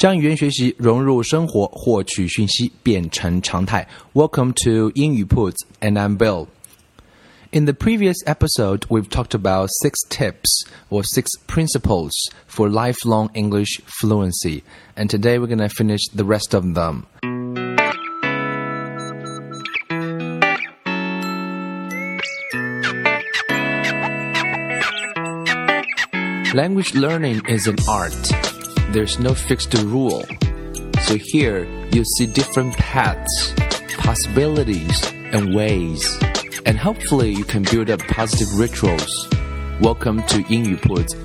将语言学习融入生活，获取讯息变成常态。Welcome to 英语 铺子, and I'm Bill. In the previous episode, we've talked about six tips or six principles for lifelong English fluency, and today we're going to finish the rest of them. Language learning is an art there's no fixed rule. So here you see different paths, possibilities, and ways. And hopefully you can build up positive rituals. Welcome to 英语 铺子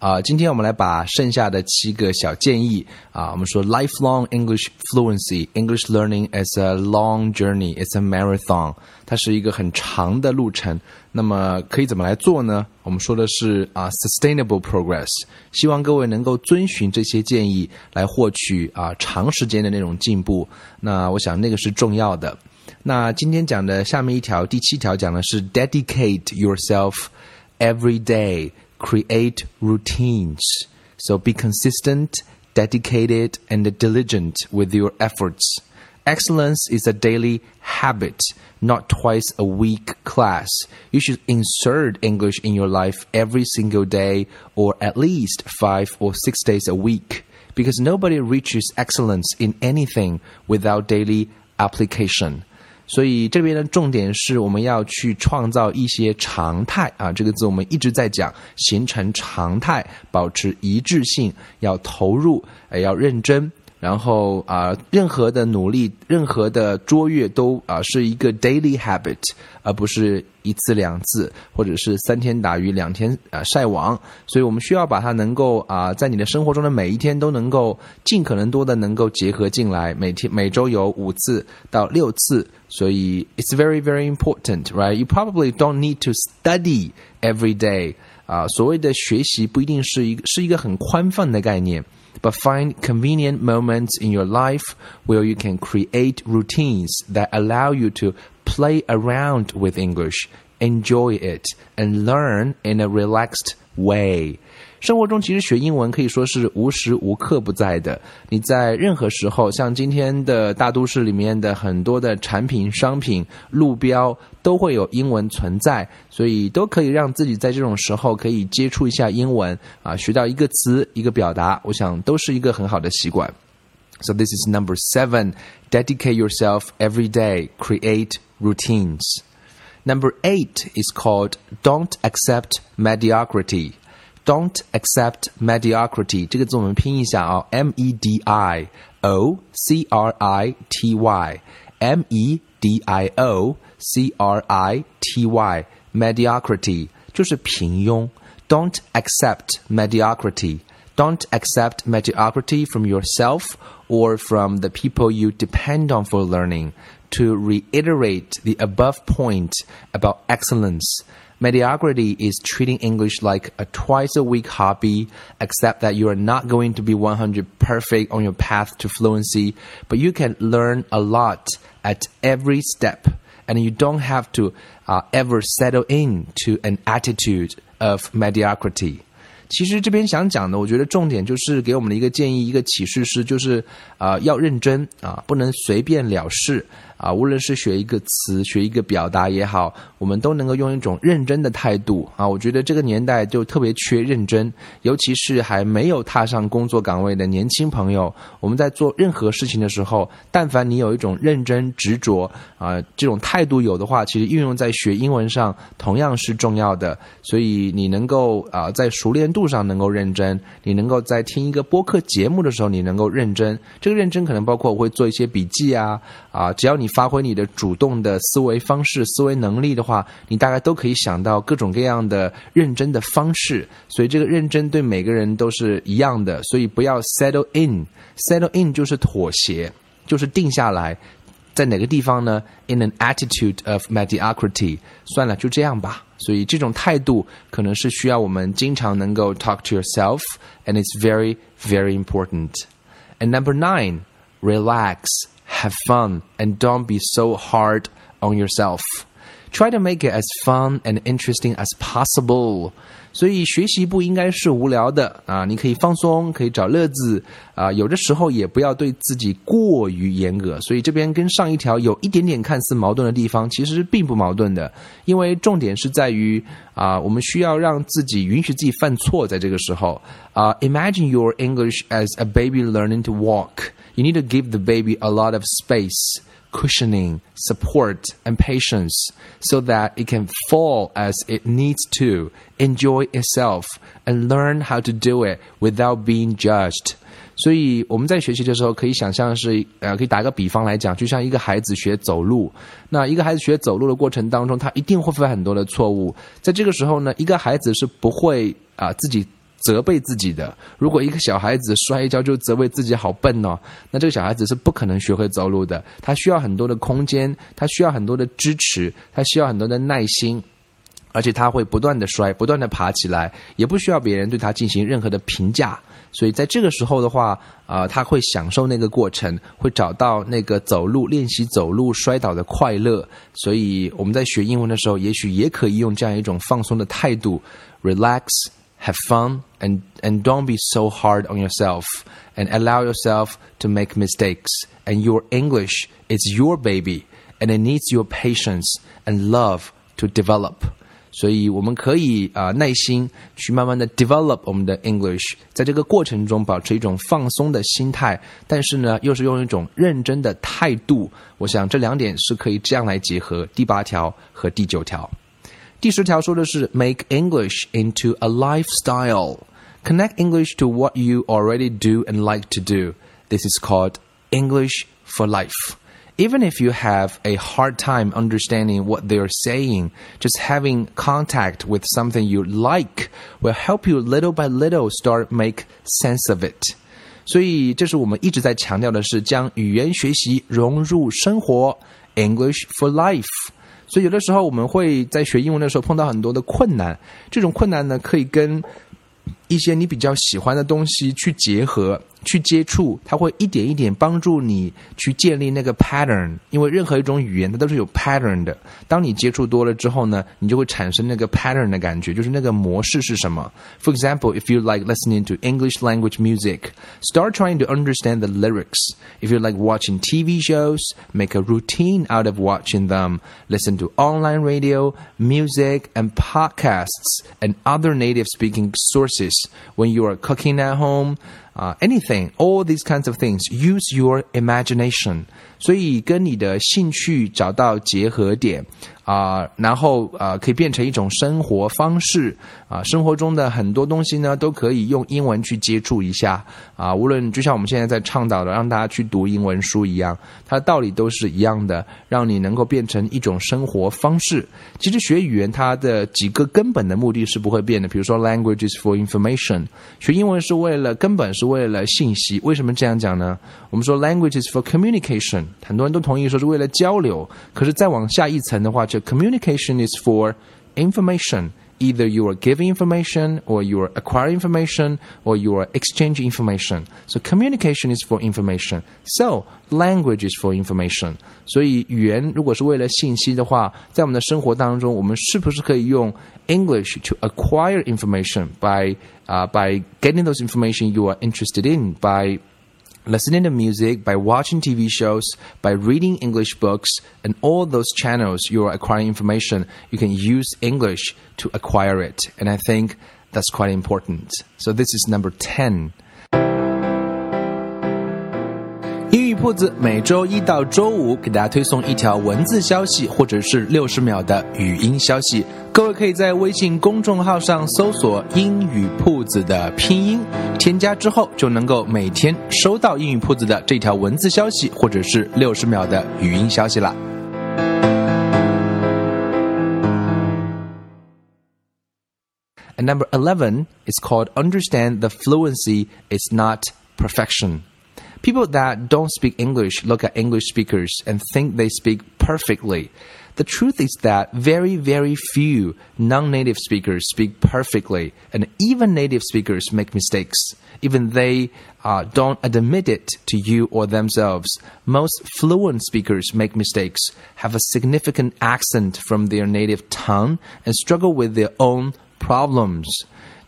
啊，今天我们来把剩下的七个小建议啊，我们说 lifelong English fluency，English learning is a long journey，it's a marathon，它是一个很长的路程。那么可以怎么来做呢？我们说的是啊，sustainable progress，希望各位能够遵循这些建议来获取啊长时间的那种进步。那我想那个是重要的。那今天讲的下面一条，第七条讲的是 dedicate yourself every day。Create routines. So be consistent, dedicated, and diligent with your efforts. Excellence is a daily habit, not twice a week class. You should insert English in your life every single day or at least five or six days a week because nobody reaches excellence in anything without daily application. 所以这边的重点是我们要去创造一些常态啊，这个字我们一直在讲，形成常态，保持一致性，要投入，也要认真。然后啊，任何的努力，任何的卓越，都啊是一个 daily habit，而不是一次两次，或者是三天打鱼两天啊晒网。所以我们需要把它能够啊，在你的生活中的每一天都能够尽可能多的能够结合进来。每天每周有五次到六次，所以 it's very very important，right？You probably don't need to study every day。啊，所谓的学习不一定是一个是一个很宽泛的概念。but find convenient moments in your life where you can create routines that allow you to play around with English, enjoy it, and learn in a relaxed way. 生活中其实学英文可以说是无时无刻不在的。你在任何时候，像今天的大都市里面的很多的产品、商品、路标都会有英文存在，所以都可以让自己在这种时候可以接触一下英文啊，学到一个词、一个表达，我想都是一个很好的习惯。So this is number seven. Dedicate yourself every day. Create routines. Number eight is called Don't Accept Mediocrity. Don't accept mediocrity 这个字我们拼一下啊，M E D I O C R I T Y，M E D I O C R I T Y，mediocrity 就是平庸。Don't accept mediocrity. Don't accept mediocrity from yourself or from the people you depend on for learning. To reiterate the above point about excellence, Mediocrity is treating English like a twice a week hobby, except that you are not going to be 100 perfect on your path to fluency, but you can learn a lot at every step, and you don't have to uh, ever settle into an attitude of mediocrity. 其实这边想讲的，我觉得重点就是给我们的一个建议，一个启示是，就是啊、呃，要认真啊，不能随便了事。 啊，无论是学一个词、学一个表达也好，我们都能够用一种认真的态度啊。我觉得这个年代就特别缺认真，尤其是还没有踏上工作岗位的年轻朋友。我们在做任何事情的时候，但凡你有一种认真执着啊，这种态度有的话，其实运用在学英文上同样是重要的。所以你能够啊，在熟练度上能够认真，你能够在听一个播客节目的时候，你能够认真。这个认真可能包括我会做一些笔记啊啊，只要你。发挥你的主动的思维方式、思维能力的话，你大概都可以想到各种各样的认真的方式。所以这个认真对每个人都是一样的。所以不要 settle in，settle in 就是妥协，就是定下来，在哪个地方呢？In an attitude of mediocrity，算了，就这样吧。所以这种态度可能是需要我们经常能够 talk to yourself，and it's very very important. And number nine, relax have fun and don't be so hard on yourself. Try to make it as fun and interesting as possible. 所以学习不应该是无聊的啊，你可以放松，可以找乐子啊，有的时候也不要对自己过于严格。所以这边跟上一条有一点点看似矛盾的地方，其实并不矛盾的，因为重点是在于啊，我们需要让自己允许自己犯错，在这个时候啊，Imagine your English as a baby learning to walk. You need to give the baby a lot of space. cushioning, support, and patience so that it can fall as it needs to, enjoy itself, and learn how to do it without being judged. 所以我们在学习的时候，可以想象是呃，可以打个比方来讲，就像一个孩子学走路。那一个孩子学走路的过程当中，他一定会犯很多的错误。在这个时候呢，一个孩子是不会啊、呃、自己 责备自己的。如果一个小孩子摔一跤就责备自己好笨哦，那这个小孩子是不可能学会走路的。他需要很多的空间，他需要很多的支持，他需要很多的耐心，而且他会不断的摔，不断的爬起来，也不需要别人对他进行任何的评价。所以在这个时候的话，啊、呃，他会享受那个过程，会找到那个走路练习走路摔倒的快乐。所以我们在学英文的时候，也许也可以用这样一种放松的态度，relax。have fun and and don't be so hard on yourself and allow yourself to make mistakes and your english is your baby and it needs your patience and love to develop 所以我们可以啊、呃、耐心去慢慢的 develop 我们的 English，在这个过程中保持一种放松的心态，但是呢又是用一种认真的态度。我想这两点是可以这样来结合第八条和第九条。 第十条说的是 make English into a lifestyle. Connect English to what you already do and like to do. This is called English for life. Even if you have a hard time understanding what they are saying, just having contact with something you like will help you little by little start make sense of it. 所以，这是我们一直在强调的是将语言学习融入生活，English for life。 所以有的时候我们会在学英文的时候碰到很多的困难，这种困难呢可以跟一些你比较喜欢的东西去结合。去接触，它会一点一点帮助你去建立那个 pattern。因为任何一种语言它都是有 pattern 的。当你接触多了之后呢，你就会产生那个 pattern 的感觉，就是那个模式是什么。For example, if you like listening to English language music, start trying to understand the lyrics. If you like watching TV shows, make a routine out of watching them. Listen to online radio, music, and podcasts and other native speaking sources when you are cooking at home. Uh, anything, all these kinds of things, use your imagination. 所以跟你的兴趣找到结合点啊、然后啊、可以变成一种生活方式啊、生活中的很多东西呢都可以用英文去接触一下啊、无论就像我们现在在倡导的让大家去读英文书一样，它的道理都是一样的，让你能够变成一种生活方式。其实学语言它的几个根本的目的是不会变的，比如说 language is for information，学英文是为了根本是为了信息。为什么这样讲呢？我们说 language is for communication。很多人都同意说是为了交流，可是再往下一层的话，就 communication is for information. Either you are giving information, or you are acquiring information, or you are exchanging information. So communication is for information. So language is for information. 所以语言如果是为了信息的话，在我们的生活当中，我们是不是可以用 English to acquire information by 啊、uh, by getting those information you are interested in by listening to music, by watching TV shows, by reading English books, and all those channels you are acquiring information, you can use English to acquire it. And I think that's quite important. So this is number 10. 铺子每周一到周五给大家推送一条文字消息，或者是六十秒的语音消息。各位可以在微信公众号上搜索“英语铺子”的拼音，添加之后就能够每天收到英语铺子的这条文字消息，或者是六十秒的语音消息了。And number 11 is called Understand the Fluency is Not Perfection. People that don't speak English look at English speakers and think they speak perfectly. The truth is that very, very few non native speakers speak perfectly, and even native speakers make mistakes. Even they uh, don't admit it to you or themselves. Most fluent speakers make mistakes, have a significant accent from their native tongue, and struggle with their own problems.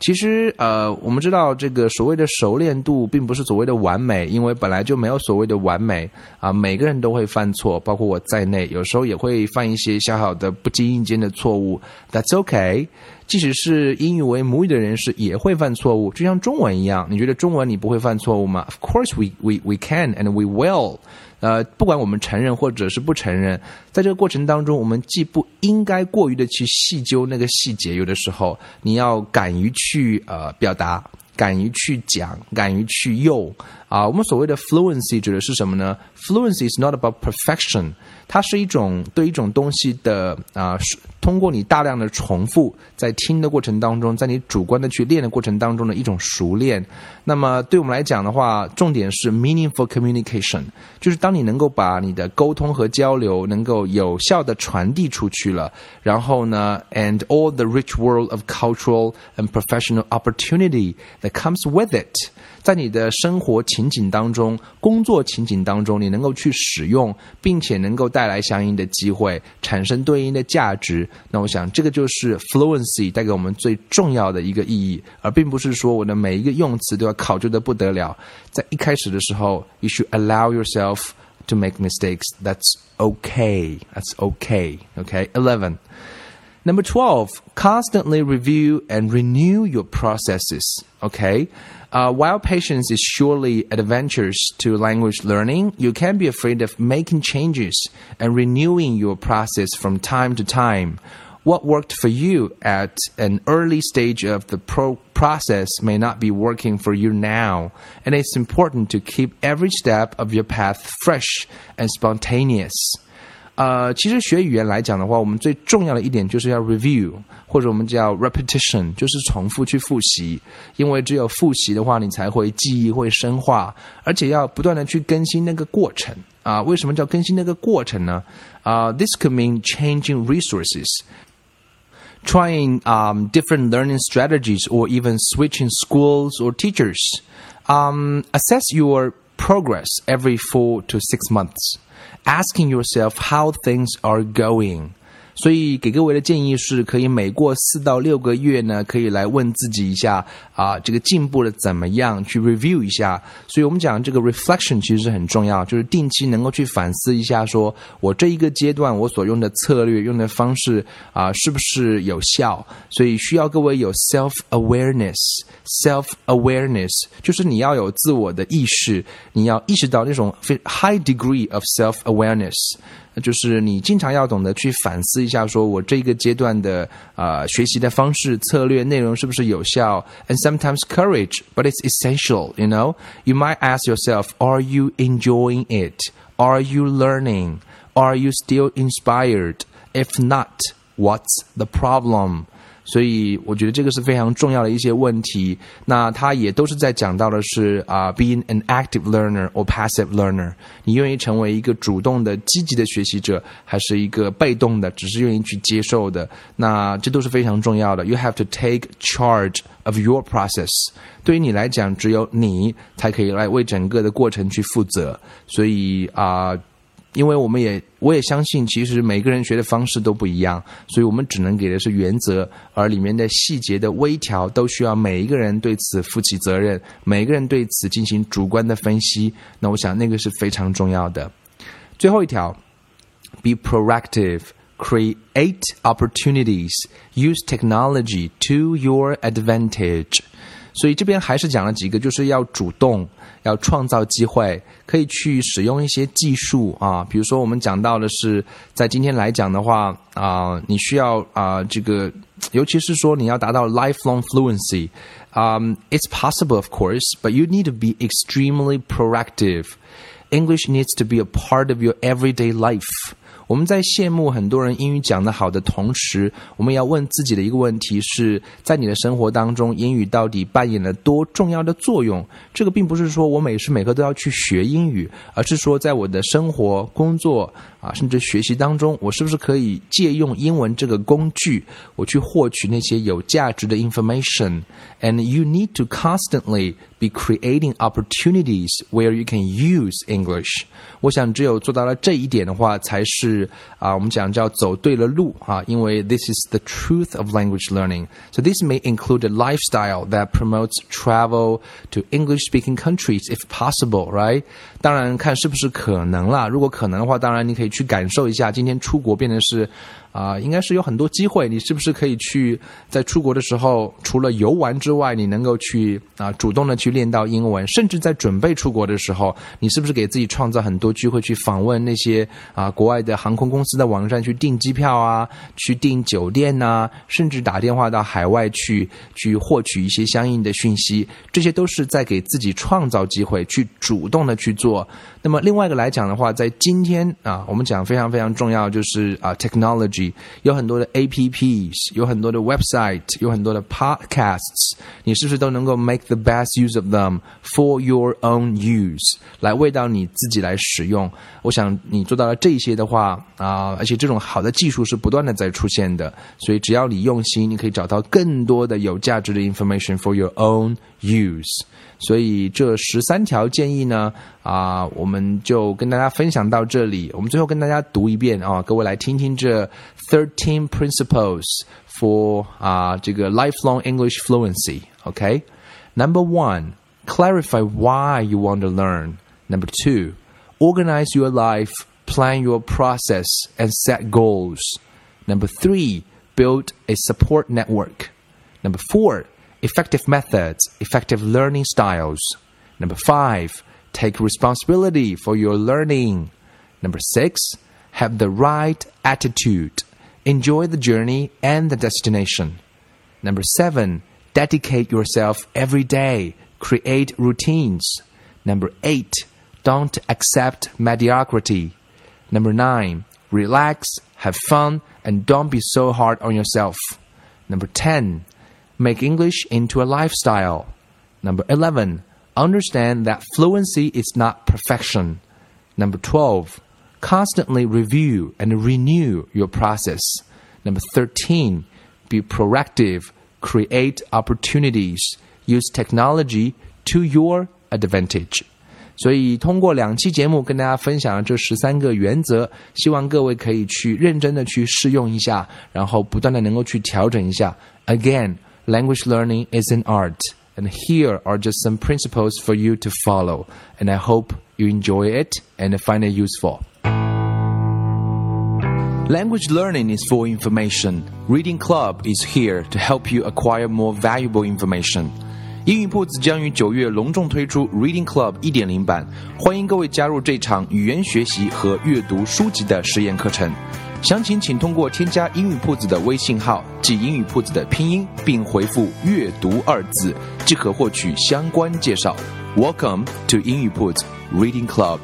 其实，呃，我们知道这个所谓的熟练度，并不是所谓的完美，因为本来就没有所谓的完美啊。每个人都会犯错，包括我在内，有时候也会犯一些小小的不经意间的错误。That's OK。即使是英语为母语的人士，也会犯错误，就像中文一样。你觉得中文你不会犯错误吗？Of course we we we can and we will。呃，不管我们承认或者是不承认，在这个过程当中，我们既不应该过于的去细究那个细节，有的时候你要敢于去去呃表达，敢于去讲，敢于去用啊。我们所谓的 fluency 指的是什么呢？Fluency is not about perfection，它是一种对一种东西的啊。通过你大量的重复，在听的过程当中，在你主观的去练的过程当中的一种熟练。那么对我们来讲的话，重点是 meaningful communication，就是当你能够把你的沟通和交流能够有效的传递出去了，然后呢，and all the rich world of cultural and professional opportunity that comes with it。在你的生活情 情景当中、工作情景当中，你能够去使用，并且能够带来相应的机会，产生对应的价值。那我想，这个就是 fluency 带给我们最重要的一个意义，而并不是说我的每一个用词都要考究的不得了。在一开始的时候，you should allow yourself to make mistakes. That's okay. That's okay. Okay. Eleven. Number 12, constantly review and renew your processes. Okay. Uh, while patience is surely advantageous to language learning, you can be afraid of making changes and renewing your process from time to time. What worked for you at an early stage of the pro process may not be working for you now, and it's important to keep every step of your path fresh and spontaneous. 呃，其实学语言来讲的话，我们最重要的一点就是要 review，或者我们叫 repetition，就是重复去复习。因为只有复习的话，你才会记忆会深化，而且要不断的去更新那个过程啊。为什么叫更新那个过程呢？啊，this could mean changing resources。Trying um, different learning strategies or even switching schools or teachers. Um, assess your progress every four to six months asking yourself how things are going. 所以给各位的建议是，可以每过四到六个月呢，可以来问自己一下啊，这个进步的怎么样，去 review 一下。所以我们讲这个 reflection 其实是很重要，就是定期能够去反思一下，说我这一个阶段我所用的策略、用的方式啊，是不是有效？所以需要各位有 self awareness，self awareness 就是你要有自我的意识，你要意识到那种非 high degree of self awareness。就是你经常要懂得去反思一下，说我这个阶段的啊学习的方式、策略、内容是不是有效？And sometimes courage, but it's essential. You know, you might ask yourself, Are you enjoying it? Are you learning? Are you still inspired? If not, what's the problem? 所以我觉得这个是非常重要的一些问题。那他也都是在讲到的是啊，being an active learner or passive learner，你愿意成为一个主动的、积极的学习者，还是一个被动的，只是愿意去接受的？那这都是非常重要的。You have to take charge of your process。对于你来讲，只有你才可以来为整个的过程去负责。所以啊。因为我们也，我也相信，其实每个人学的方式都不一样，所以我们只能给的是原则，而里面的细节的微调都需要每一个人对此负起责任，每个人对此进行主观的分析。那我想那个是非常重要的。最后一条，be proactive, create opportunities, use technology to your advantage。所以这边还是讲了几个，就是要主动。要创造机会，可以去使用一些技术啊，比如说我们讲到的是，在今天来讲的话啊，你需要啊这个，尤其是说你要达到 lifelong fluency，啊，it's possible of course，but you need to be extremely proactive。 English needs to be a part of your everyday life. 我们在羡慕很多人英语讲得好的同时，我们要问自己的一个问题是：在你的生活当中，英语到底扮演了多重要的作用？这个并不是说我每时每刻都要去学英语，而是说在我的生活、工作啊，甚至学习当中，我是不是可以借用英文这个工具，我去获取那些有价值的 information？And you need to constantly be creating opportunities where you can use English。我想，只有做到了这一点的话，才是啊，我们讲叫走对了路啊。因为 this is the truth of language learning. So this may include a lifestyle that promotes travel to English-speaking countries if possible, right? 当然看是不是可能啦。如果可能的话，当然你可以 去感受一下，今天出国变成是。啊，应该是有很多机会。你是不是可以去在出国的时候，除了游玩之外，你能够去啊主动的去练到英文？甚至在准备出国的时候，你是不是给自己创造很多机会去访问那些啊国外的航空公司的网站去订机票啊，去订酒店呐，甚至打电话到海外去去获取一些相应的讯息？这些都是在给自己创造机会，去主动的去做。那么另外一个来讲的话，在今天啊，我们讲非常非常重要，就是啊，technology 有很多的 A P Ps，有很多的 website，有很多的 podcasts，你是不是都能够 make the best use of them for your own use，来为到你自己来使用？我想你做到了这些的话啊，而且这种好的技术是不断的在出现的，所以只要你用心，你可以找到更多的有价值的 information for your own use。所以这十三条建议呢，啊，我们就跟大家分享到这里。我们最后跟大家读一遍啊，各位来听听这 thirteen principles for 啊这个 lifelong English fluency。OK。Number one, clarify why you want to learn. Number two, organize your life, plan your process, and set goals. Number three, build a support network. Number four, effective methods, effective learning styles. Number five, take responsibility for your learning. Number six, have the right attitude. Enjoy the journey and the destination. Number seven, dedicate yourself every day. Create routines. Number eight, don't accept mediocrity. Number nine, relax, have fun, and don't be so hard on yourself. Number 10, Make English into a lifestyle. Number 11. Understand that fluency is not perfection. Number 12. Constantly review and renew your process. Number 13. Be proactive. Create opportunities. Use technology to your advantage. 所以，通过两期节目跟大家分享了这十三个原则，希望各位可以去认真的去试用一下，然后不断的能够去调整一下。Again, language learning is an art. And here are just some principles for you to follow. And I hope you enjoy it and find it useful. Language learning is for information. Reading Club is here to help you acquire more valuable information. 英语铺子将于九月隆重推出 Reading Club 一点零版，欢迎各位加入这场语言学习和阅读书籍的实验课程。详情请通过添加英语铺子的微信号，即英语铺子的拼音，并回复“阅读”二字，即可获取相关介绍。Welcome to 英语铺子 Reading Club。